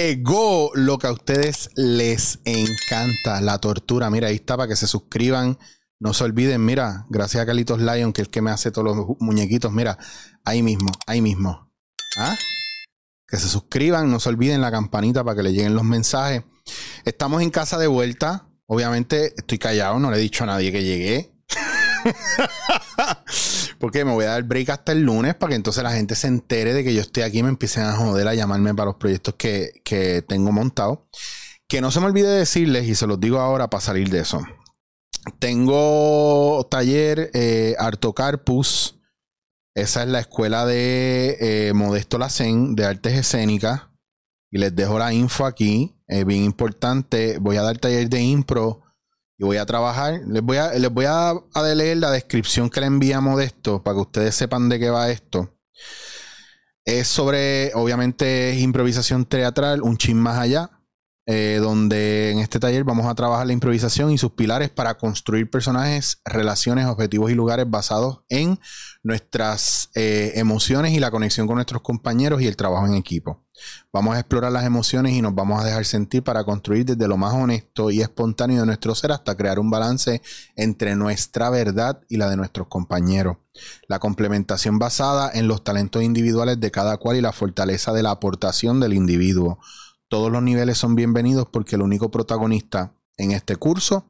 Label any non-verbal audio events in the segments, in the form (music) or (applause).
Llegó lo que a ustedes les encanta, la tortura. Mira, ahí está para que se suscriban. No se olviden, mira, gracias a Carlitos Lion, que es el que me hace todos los muñequitos. Mira, ahí mismo, ahí mismo. ¿Ah? Que se suscriban, no se olviden la campanita para que le lleguen los mensajes. Estamos en casa de vuelta. Obviamente estoy callado, no le he dicho a nadie que llegué. (laughs) Porque me voy a dar break hasta el lunes para que entonces la gente se entere de que yo estoy aquí y me empiecen a joder a llamarme para los proyectos que, tengo montados. Que no se me olvide decirles, y se los digo ahora para salir de eso. Tengo taller eh, Artocarpus. Esa es la escuela de eh, Modesto Lacen de artes escénicas. Y les dejo la info aquí. Es bien importante. Voy a dar taller de impro y voy a trabajar. Les voy a, les voy a, leer la descripción que le enviamos de esto para que ustedes sepan de qué va esto. Es sobre, obviamente, improvisación teatral, un chin más allá. Eh, donde en este taller vamos a trabajar la improvisación y sus pilares para construir personajes, relaciones, objetivos y lugares basados en nuestras eh, emociones y la conexión con nuestros compañeros y el trabajo en equipo. Vamos a explorar las emociones y nos vamos a dejar sentir para construir desde lo más honesto y espontáneo de nuestro ser hasta crear un balance entre nuestra verdad y la de nuestros compañeros. La complementación basada en los talentos individuales de cada cual y la fortaleza de la aportación del individuo todos los niveles son bienvenidos porque el único protagonista en este curso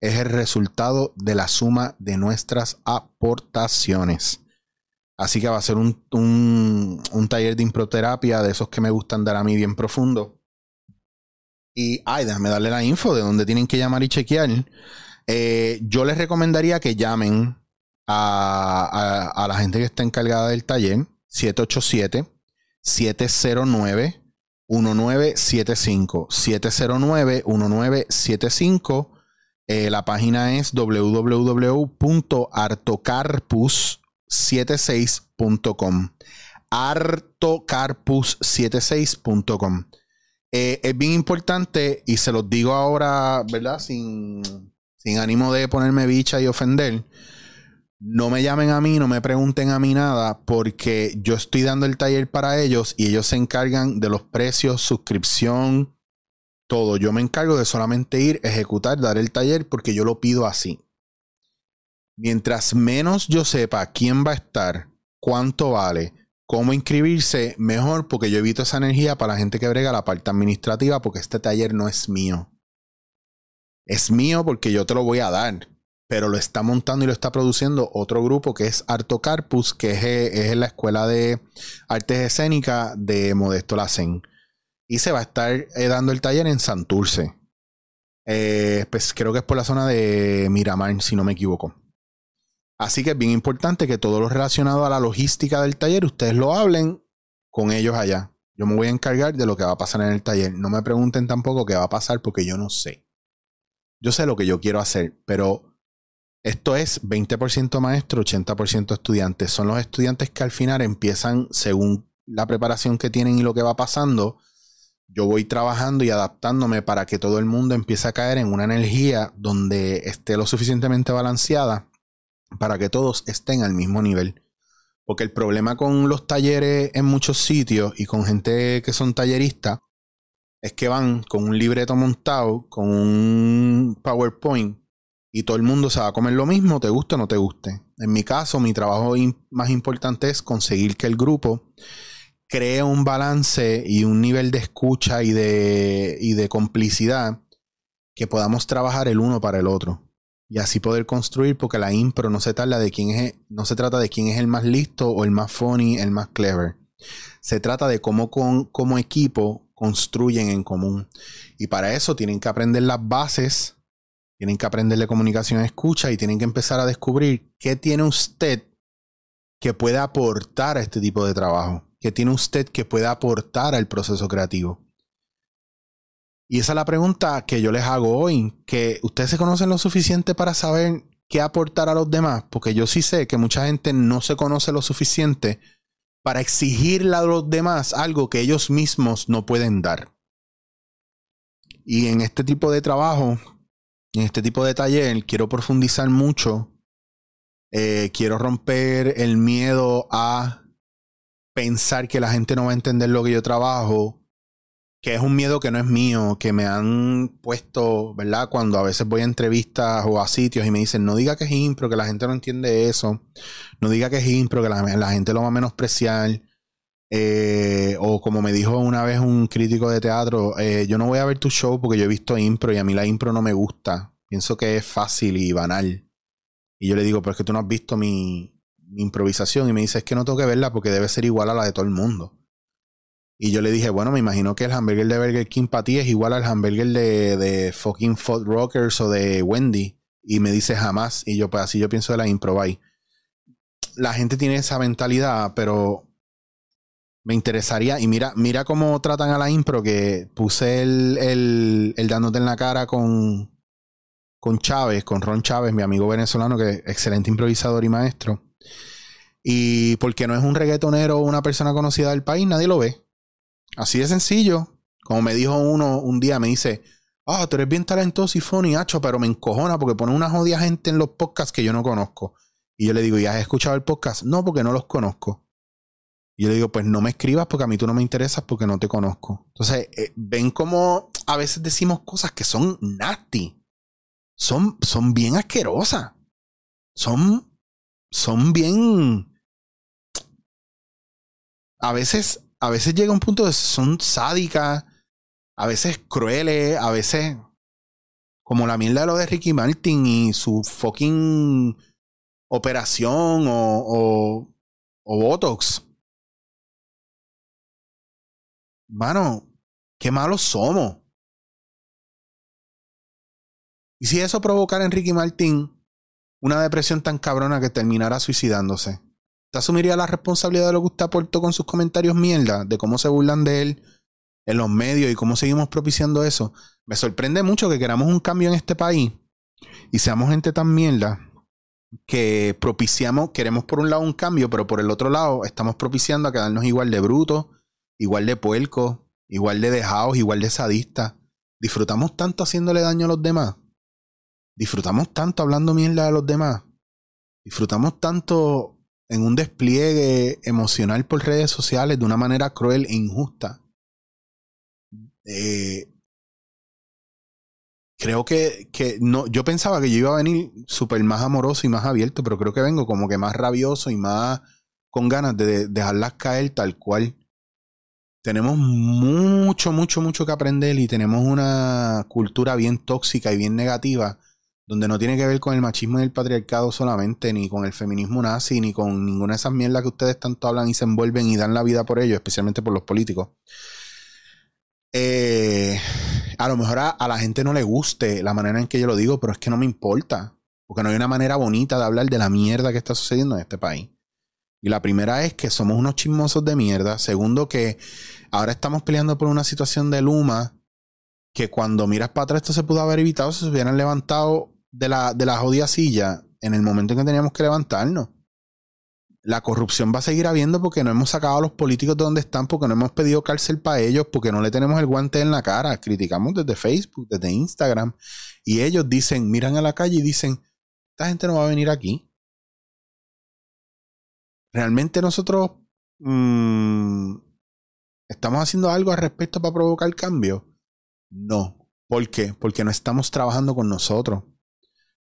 es el resultado de la suma de nuestras aportaciones. Así que va a ser un, taller de improterapia de esos que me gustan dar a mí bien profundo. Y, ay, déjame darle la info de dónde tienen que llamar y chequear. Eh, yo les recomendaría que llamen a, a la gente que está encargada del taller, 787 709 1975 709 1975 la página es www.artocarpus76.com artocarpus76.com eh, es bien importante y se los digo ahora, ¿verdad? Sin, sin ánimo de ponerme bicha y ofender no me llamen a mí, no me pregunten a mí nada, porque yo estoy dando el taller para ellos y ellos se encargan de los precios, suscripción, todo. Yo me encargo de solamente ir, ejecutar, dar el taller, porque yo lo pido así. Mientras menos yo sepa quién va a estar, cuánto vale, cómo inscribirse, mejor, porque yo evito esa energía para la gente que brega la parte administrativa, porque este taller no es mío. Es mío porque yo te lo voy a dar pero lo está montando y lo está produciendo otro grupo que es Arto Carpus, que es, eh, la escuela de artes escénicas de Modesto Lacen. Y se va a estar eh, dando el taller en Santurce. Eh, pues creo que es por la zona de Miramar, si no me equivoco. Así que es bien importante que todo lo relacionado a la logística del taller, ustedes lo hablen con ellos allá. Yo me voy a encargar de lo que va a pasar en el taller. No me pregunten tampoco qué va a pasar porque yo no sé. Yo sé lo que yo quiero hacer, pero esto es 20% maestro, 80% estudiantes. Son los estudiantes que al final empiezan, según la preparación que tienen y lo que va pasando, yo voy trabajando y adaptándome para que todo el mundo empiece a caer en una energía donde esté lo suficientemente balanceada para que todos estén al mismo nivel. Porque el problema con los talleres en muchos sitios y con gente que son talleristas es que van con un libreto montado, con un PowerPoint y todo el mundo se va a comer lo mismo, te guste o no te guste. En mi caso, mi trabajo más importante es conseguir que el grupo cree un balance y un nivel de escucha y de, y de complicidad que podamos trabajar el uno para el otro. Y así poder construir, porque la impro no se trata de quién es, no se trata de quién es el más listo o el más funny, el más clever. Se trata de cómo con, como equipo construyen en común. Y para eso tienen que aprender las bases tienen que aprenderle comunicación escucha y tienen que empezar a descubrir qué tiene usted que pueda aportar a este tipo de trabajo. ¿Qué tiene usted que pueda aportar al proceso creativo? Y esa es la pregunta que yo les hago hoy, que ustedes se conocen lo suficiente para saber qué aportar a los demás, porque yo sí sé que mucha gente no se conoce lo suficiente para exigirle a los demás algo que ellos mismos no pueden dar. Y en este tipo de trabajo, en este tipo de taller quiero profundizar mucho. Eh, quiero romper el miedo a pensar que la gente no va a entender lo que yo trabajo. que es un miedo que no es mío, que me han puesto, ¿verdad? Cuando a veces voy a entrevistas o a sitios y me dicen, no diga que es impro, que la gente no entiende eso, no diga que es impro, que la, gente lo va a menospreciar. Eh, o como me dijo una vez un crítico de teatro, eh, yo no voy a ver tu show porque yo he visto impro y a mí la impro no me gusta. Pienso que es fácil y banal. Y yo le digo, pero es que tú no has visto mi, improvisación. Y me dice, es que no tengo que verla porque debe ser igual a la de todo el mundo. Y yo le dije, bueno, me imagino que el hamburger de Burger King para ti es igual al hamburger de, de fucking Food Rockers o de Wendy. Y me dice jamás. Y yo, pues así yo pienso de la improvise. La gente tiene esa mentalidad, pero me interesaría. Y mira, mira cómo tratan a la impro, que puse el, el, dándote en la cara con, con Chávez, con Ron Chávez, mi amigo venezolano, que es excelente improvisador y maestro. Y porque no es un reggaetonero o una persona conocida del país, nadie lo ve. Así de sencillo. Como me dijo uno un día, me dice, ah, tú eres bien talentoso y funny, hacho, pero me encojona porque pone una jodida gente en los podcasts que yo no conozco. Y yo le digo, ¿ya has escuchado el podcast? No, porque no los conozco. Y yo le digo, pues no me escribas porque a mí tú no me interesas porque no te conozco. Entonces, eh, ven como a veces decimos cosas que son nasty. Son, son bien asquerosas. Son, son bien... A veces a veces llega un punto de son sádicas, a veces crueles, a veces como la mierda de lo de Ricky Martin y su fucking operación o, o, o Botox. Mano, qué malos somos. ¿Y si eso provocara en Ricky Martin una depresión tan cabrona que terminara suicidándose? asumiría la responsabilidad de lo que usted aportó con sus comentarios mierda, de cómo se burlan de él en los medios y cómo seguimos propiciando eso. Me sorprende mucho que queramos un cambio en este país y seamos gente tan mierda que propiciamos, queremos por un lado un cambio, pero por el otro lado estamos propiciando a quedarnos igual de brutos, igual de puercos, igual de dejados, igual de sadistas. Disfrutamos tanto haciéndole daño a los demás. Disfrutamos tanto hablando mierda de los demás. Disfrutamos tanto en un despliegue emocional por redes sociales de una manera cruel e injusta. Eh, creo que, que, no, yo pensaba que yo iba a venir súper más amoroso y más abierto, pero creo que vengo como que más rabioso y más con ganas de dejarlas caer tal cual. Tenemos mucho, mucho, mucho que aprender y tenemos una cultura bien tóxica y bien negativa donde no tiene que ver con el machismo y el patriarcado solamente, ni con el feminismo nazi, ni con ninguna de esas mierdas que ustedes tanto hablan y se envuelven y dan la vida por ello, especialmente por los políticos. Eh, a lo mejor a, la gente no le guste la manera en que yo lo digo, pero es que no me importa, porque no hay una manera bonita de hablar de la mierda que está sucediendo en este país. Y la primera es que somos unos chismosos de mierda. Segundo, que ahora estamos peleando por una situación de Luma que cuando miras para atrás esto se pudo haber evitado si se hubieran levantado de la, de la jodida silla en el momento en que teníamos que levantarnos. La corrupción va a seguir habiendo porque no hemos sacado a los políticos de donde están, porque no hemos pedido cárcel para ellos, porque no le tenemos el guante en la cara. Criticamos desde Facebook, desde Instagram. Y ellos dicen, miran a la calle y dicen, esta gente no va a venir aquí. ¿Realmente nosotros mm, estamos haciendo algo al respecto para provocar cambio? No. ¿Por qué? Porque no estamos trabajando con nosotros.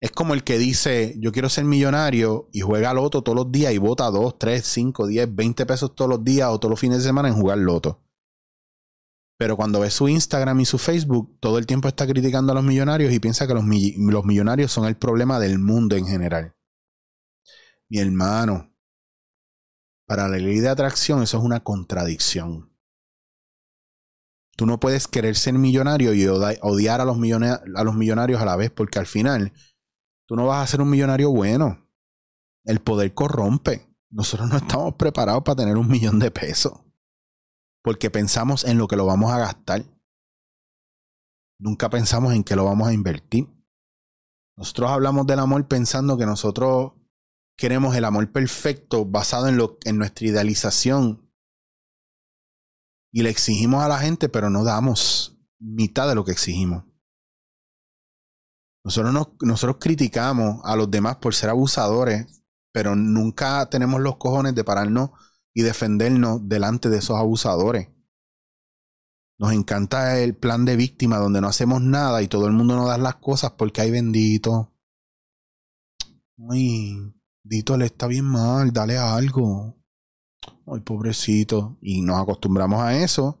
Es como el que dice, yo quiero ser millonario y juega loto todos los días y vota 2, 3, 5, 10, 20 pesos todos los días o todos los fines de semana en jugar loto. Pero cuando ve su Instagram y su Facebook, todo el tiempo está criticando a los millonarios y piensa que los, los millonarios son el problema del mundo en general. Mi hermano, para la ley de atracción eso es una contradicción. Tú no puedes querer ser millonario y odiar a los, millonarios a la vez porque al final Tú no vas a ser un millonario bueno. El poder corrompe. Nosotros no estamos preparados para tener un millón de pesos. Porque pensamos en lo que lo vamos a gastar. Nunca pensamos en qué lo vamos a invertir. Nosotros hablamos del amor pensando que nosotros queremos el amor perfecto basado en, nuestra idealización. Y le exigimos a la gente, pero no damos mitad de lo que exigimos. Nosotros, nosotros criticamos a los demás por ser abusadores, pero nunca tenemos los cojones de pararnos y defendernos delante de esos abusadores. Nos encanta el plan de víctima donde no hacemos nada y todo el mundo nos da las cosas porque hay bendito. Ay, Dito le está bien mal, dale algo. Ay, pobrecito. Y nos acostumbramos a eso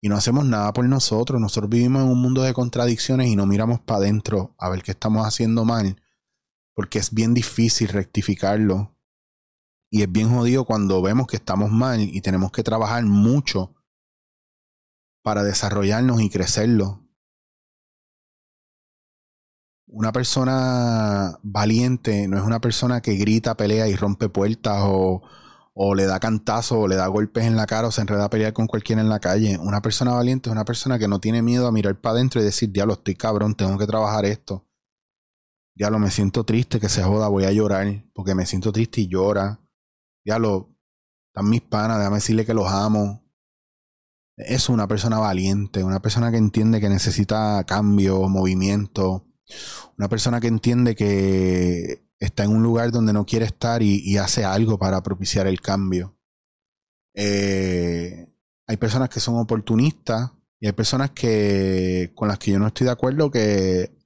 y no hacemos nada por nosotros. Nosotros vivimos en un mundo de contradicciones y no miramos para adentro a ver qué estamos haciendo mal, porque es bien difícil rectificarlo. Y es bien jodido cuando vemos que estamos mal y tenemos que trabajar mucho para desarrollarnos y crecerlo. Una persona valiente no es una persona que grita, pelea y rompe puertas o, o le da cantazo o le da golpes en la cara o se enreda a pelear con cualquiera en la calle. Una persona valiente es una persona que no tiene miedo a mirar para adentro y decir, diablo, estoy cabrón, tengo que trabajar esto. Diablo, me siento triste, que se joda, voy a llorar, porque me siento triste y llora. Diablo, están mis panas, déjame decirle que los amo. Es una persona valiente, una persona que entiende que necesita cambio, movimiento, una persona que entiende que está en un lugar donde no quiere estar y, hace algo para propiciar el cambio. Eh, hay personas que son oportunistas y hay personas que con las que yo no estoy de acuerdo que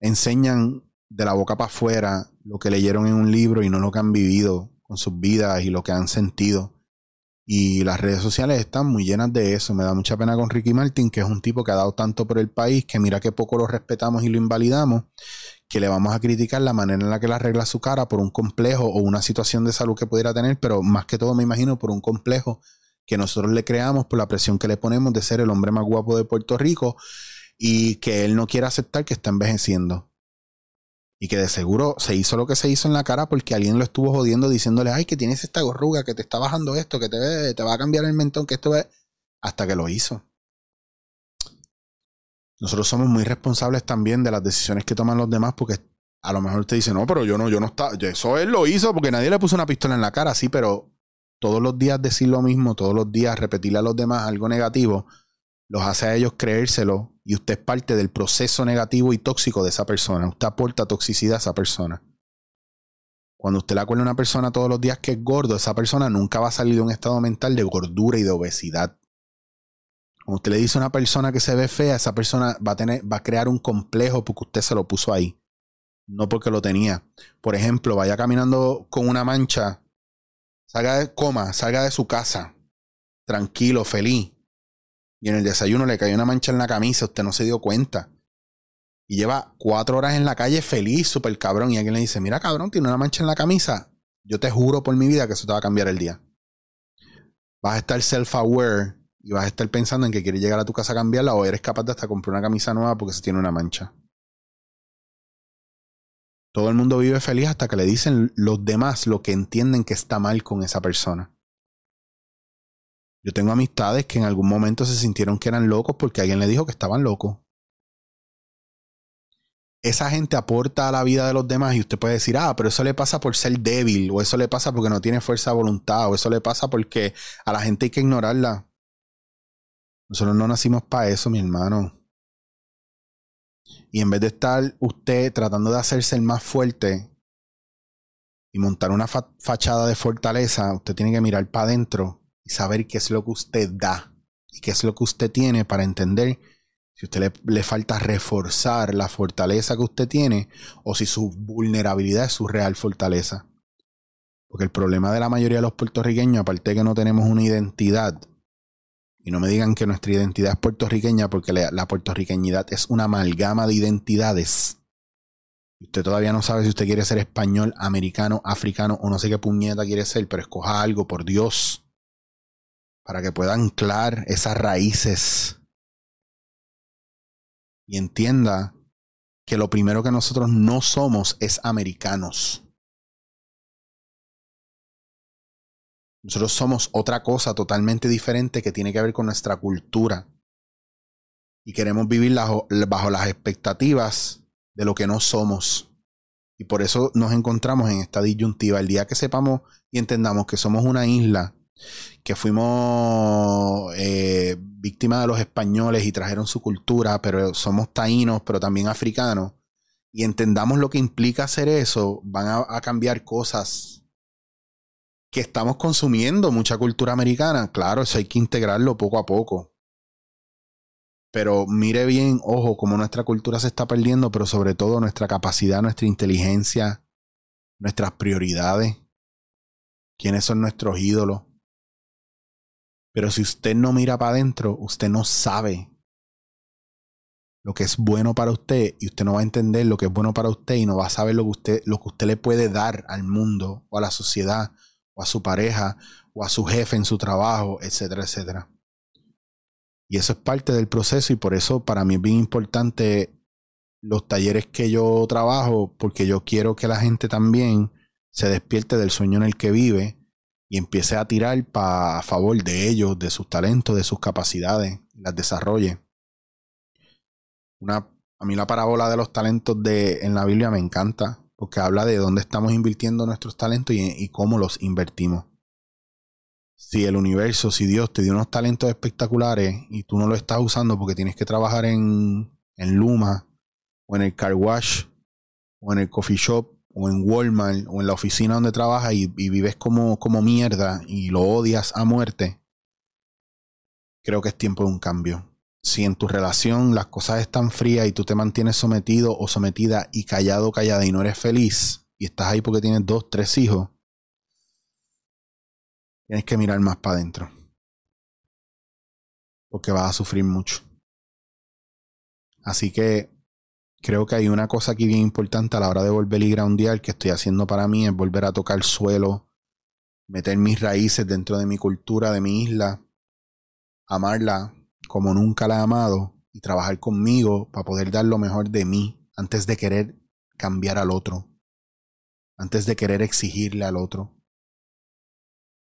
enseñan de la boca para afuera lo que leyeron en un libro y no lo que han vivido con sus vidas y lo que han sentido. Y las redes sociales están muy llenas de eso. Me da mucha pena con Ricky Martin, que es un tipo que ha dado tanto por el país, que mira que poco lo respetamos y lo invalidamos, que le vamos a criticar la manera en la que le arregla su cara por un complejo o una situación de salud que pudiera tener, pero más que todo me imagino por un complejo que nosotros le creamos por la presión que le ponemos de ser el hombre más guapo de Puerto Rico y que él no quiere aceptar que está envejeciendo. Y que de seguro se hizo lo que se hizo en la cara porque alguien lo estuvo jodiendo diciéndole, ay, que tienes esta gorruga, que te está bajando esto, que te, te va a cambiar el mentón, que esto es... Hasta que lo hizo. Nosotros somos muy responsables también de las decisiones que toman los demás porque a lo mejor usted dice, no, pero yo no, yo no está, eso él lo hizo porque nadie le puso una pistola en la cara, sí, pero todos los días decir lo mismo, todos los días repetirle a los demás algo negativo, los hace a ellos creérselo y usted es parte del proceso negativo y tóxico de esa persona. Usted aporta toxicidad a esa persona. Cuando usted le acuerda a una persona todos los días que es gordo, esa persona nunca va a salir de un estado mental de gordura y de obesidad. Cuando usted le dice a una persona que se ve fea, esa persona va a, tener, va a crear un complejo porque usted se lo puso ahí. No porque lo tenía. Por ejemplo, vaya caminando con una mancha, salga de coma, salga de su casa, tranquilo, feliz. Y en el desayuno le cayó una mancha en la camisa, usted no se dio cuenta. Y lleva cuatro horas en la calle feliz, súper cabrón. Y alguien le dice, mira cabrón, tiene una mancha en la camisa. Yo te juro por mi vida que eso te va a cambiar el día. Vas a estar self-aware y vas a estar pensando en que quieres llegar a tu casa a cambiarla o eres capaz de hasta comprar una camisa nueva porque se tiene una mancha. Todo el mundo vive feliz hasta que le dicen los demás lo que entienden que está mal con esa persona. Yo tengo amistades que en algún momento se sintieron que eran locos porque alguien le dijo que estaban locos. Esa gente aporta a la vida de los demás y usted puede decir, ah, pero eso le pasa por ser débil, o eso le pasa porque no tiene fuerza de voluntad, o eso le pasa porque a la gente hay que ignorarla. Nosotros no nacimos para eso, mi hermano. Y en vez de estar usted tratando de hacerse el más fuerte y montar una fachada de fortaleza, usted tiene que mirar para adentro y saber qué es lo que usted da y qué es lo que usted tiene para entender si usted le, le falta reforzar la fortaleza que usted tiene o si su vulnerabilidad es su real fortaleza. Porque el problema de la mayoría de los puertorriqueños, aparte de que no tenemos una identidad, y no me digan que nuestra identidad es puertorriqueña porque la, puertorriqueñidad es una amalgama de identidades. Usted todavía no sabe si usted quiere ser español, americano, africano o no sé qué puñeta quiere ser, pero escoja algo, por Dios, para que pueda anclar esas raíces y entienda que lo primero que nosotros no somos es americanos. Nosotros somos otra cosa totalmente diferente que tiene que ver con nuestra cultura. Y queremos vivir bajo, las expectativas de lo que no somos. Y por eso nos encontramos en esta disyuntiva. El día que sepamos y entendamos que somos una isla, que fuimos eh, víctimas de los españoles y trajeron su cultura, pero somos taínos, pero también africanos, y entendamos lo que implica hacer eso, van a cambiar cosas que estamos consumiendo mucha cultura americana, claro, eso hay que integrarlo poco a poco. Pero mire bien, ojo, cómo nuestra cultura se está perdiendo, pero sobre todo nuestra capacidad, nuestra inteligencia, nuestras prioridades, quiénes son nuestros ídolos. Pero si usted no mira para adentro, usted no sabe lo que es bueno para usted y usted no va a entender lo que es bueno para usted y no va a saber lo que usted, lo que usted le puede dar al mundo o a la sociedad o a su pareja o a su jefe en su trabajo, etcétera, etcétera. Y eso es parte del proceso y por eso para mí es bien importante los talleres que yo trabajo porque yo quiero que la gente también se despierte del sueño en el que vive y empiece a tirar para a favor de ellos, de sus talentos, de sus capacidades, las desarrolle. Una, a mí la parábola de los talentos de, en la Biblia me encanta porque habla de dónde estamos invirtiendo nuestros talentos y, cómo los invertimos. Si el universo, si Dios te dio unos talentos espectaculares y tú no lo estás usando porque tienes que trabajar en, en Luma o en el car wash o en el coffee shop o en Walmart o en la oficina donde trabajas y, vives como, como mierda y lo odias a muerte, creo que es tiempo de un cambio si en tu relación las cosas están frías y tú te mantienes sometido o sometida y callado o callada y no eres feliz y estás ahí porque tienes dos, tres hijos, tienes que mirar más para adentro. Porque vas a sufrir mucho. Así que creo que hay una cosa aquí bien importante a la hora de volver a groundear que estoy haciendo para mí es volver a tocar el suelo, meter mis raíces dentro de mi cultura, de mi isla, amarla, como nunca la he amado y trabajar conmigo para poder dar lo mejor de mí antes de querer cambiar al otro, antes de querer exigirle al otro.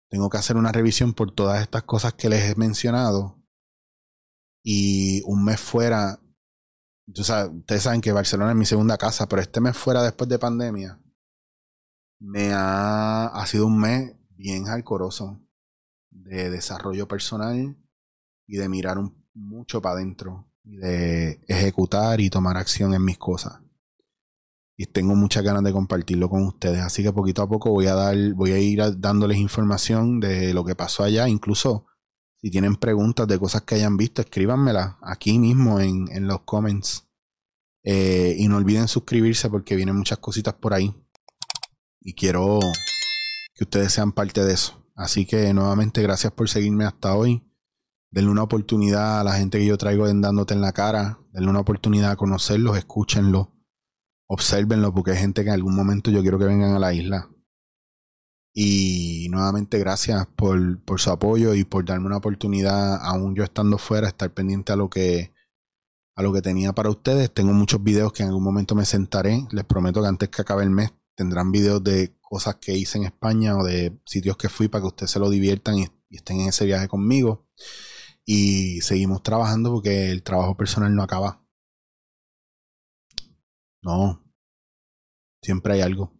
Tengo que hacer una revisión por todas estas cosas que les he mencionado y un mes fuera, ustedes saben que Barcelona es mi segunda casa, pero este mes fuera después de pandemia me ha, ha sido un mes bien alcoroso de desarrollo personal y de mirar mucho para adentro y de ejecutar y tomar acción en mis cosas. Y tengo muchas ganas de compartirlo con ustedes. Así que poquito a poco voy a dar, voy a ir dándoles información de lo que pasó allá. Incluso si tienen preguntas de cosas que hayan visto, escríbanmelas aquí mismo en, en los comments. Eh, y no olviden suscribirse porque vienen muchas cositas por ahí. Y quiero que ustedes sean parte de eso. Así que nuevamente gracias por seguirme hasta hoy. Denle una oportunidad a la gente que yo traigo en dándote en la cara. Denle una oportunidad a conocerlos, escúchenlo, observenlo, porque hay gente que en algún momento yo quiero que vengan a la isla. Y nuevamente gracias por, por su apoyo y por darme una oportunidad, aún yo estando fuera, estar pendiente a lo que a lo que tenía para ustedes. Tengo muchos videos que en algún momento me sentaré. Les prometo que antes que acabe el mes tendrán videos de cosas que hice en España o de sitios que fui para que ustedes se lo diviertan y estén en ese viaje conmigo y seguimos trabajando porque el trabajo personal no acaba. No, siempre hay algo.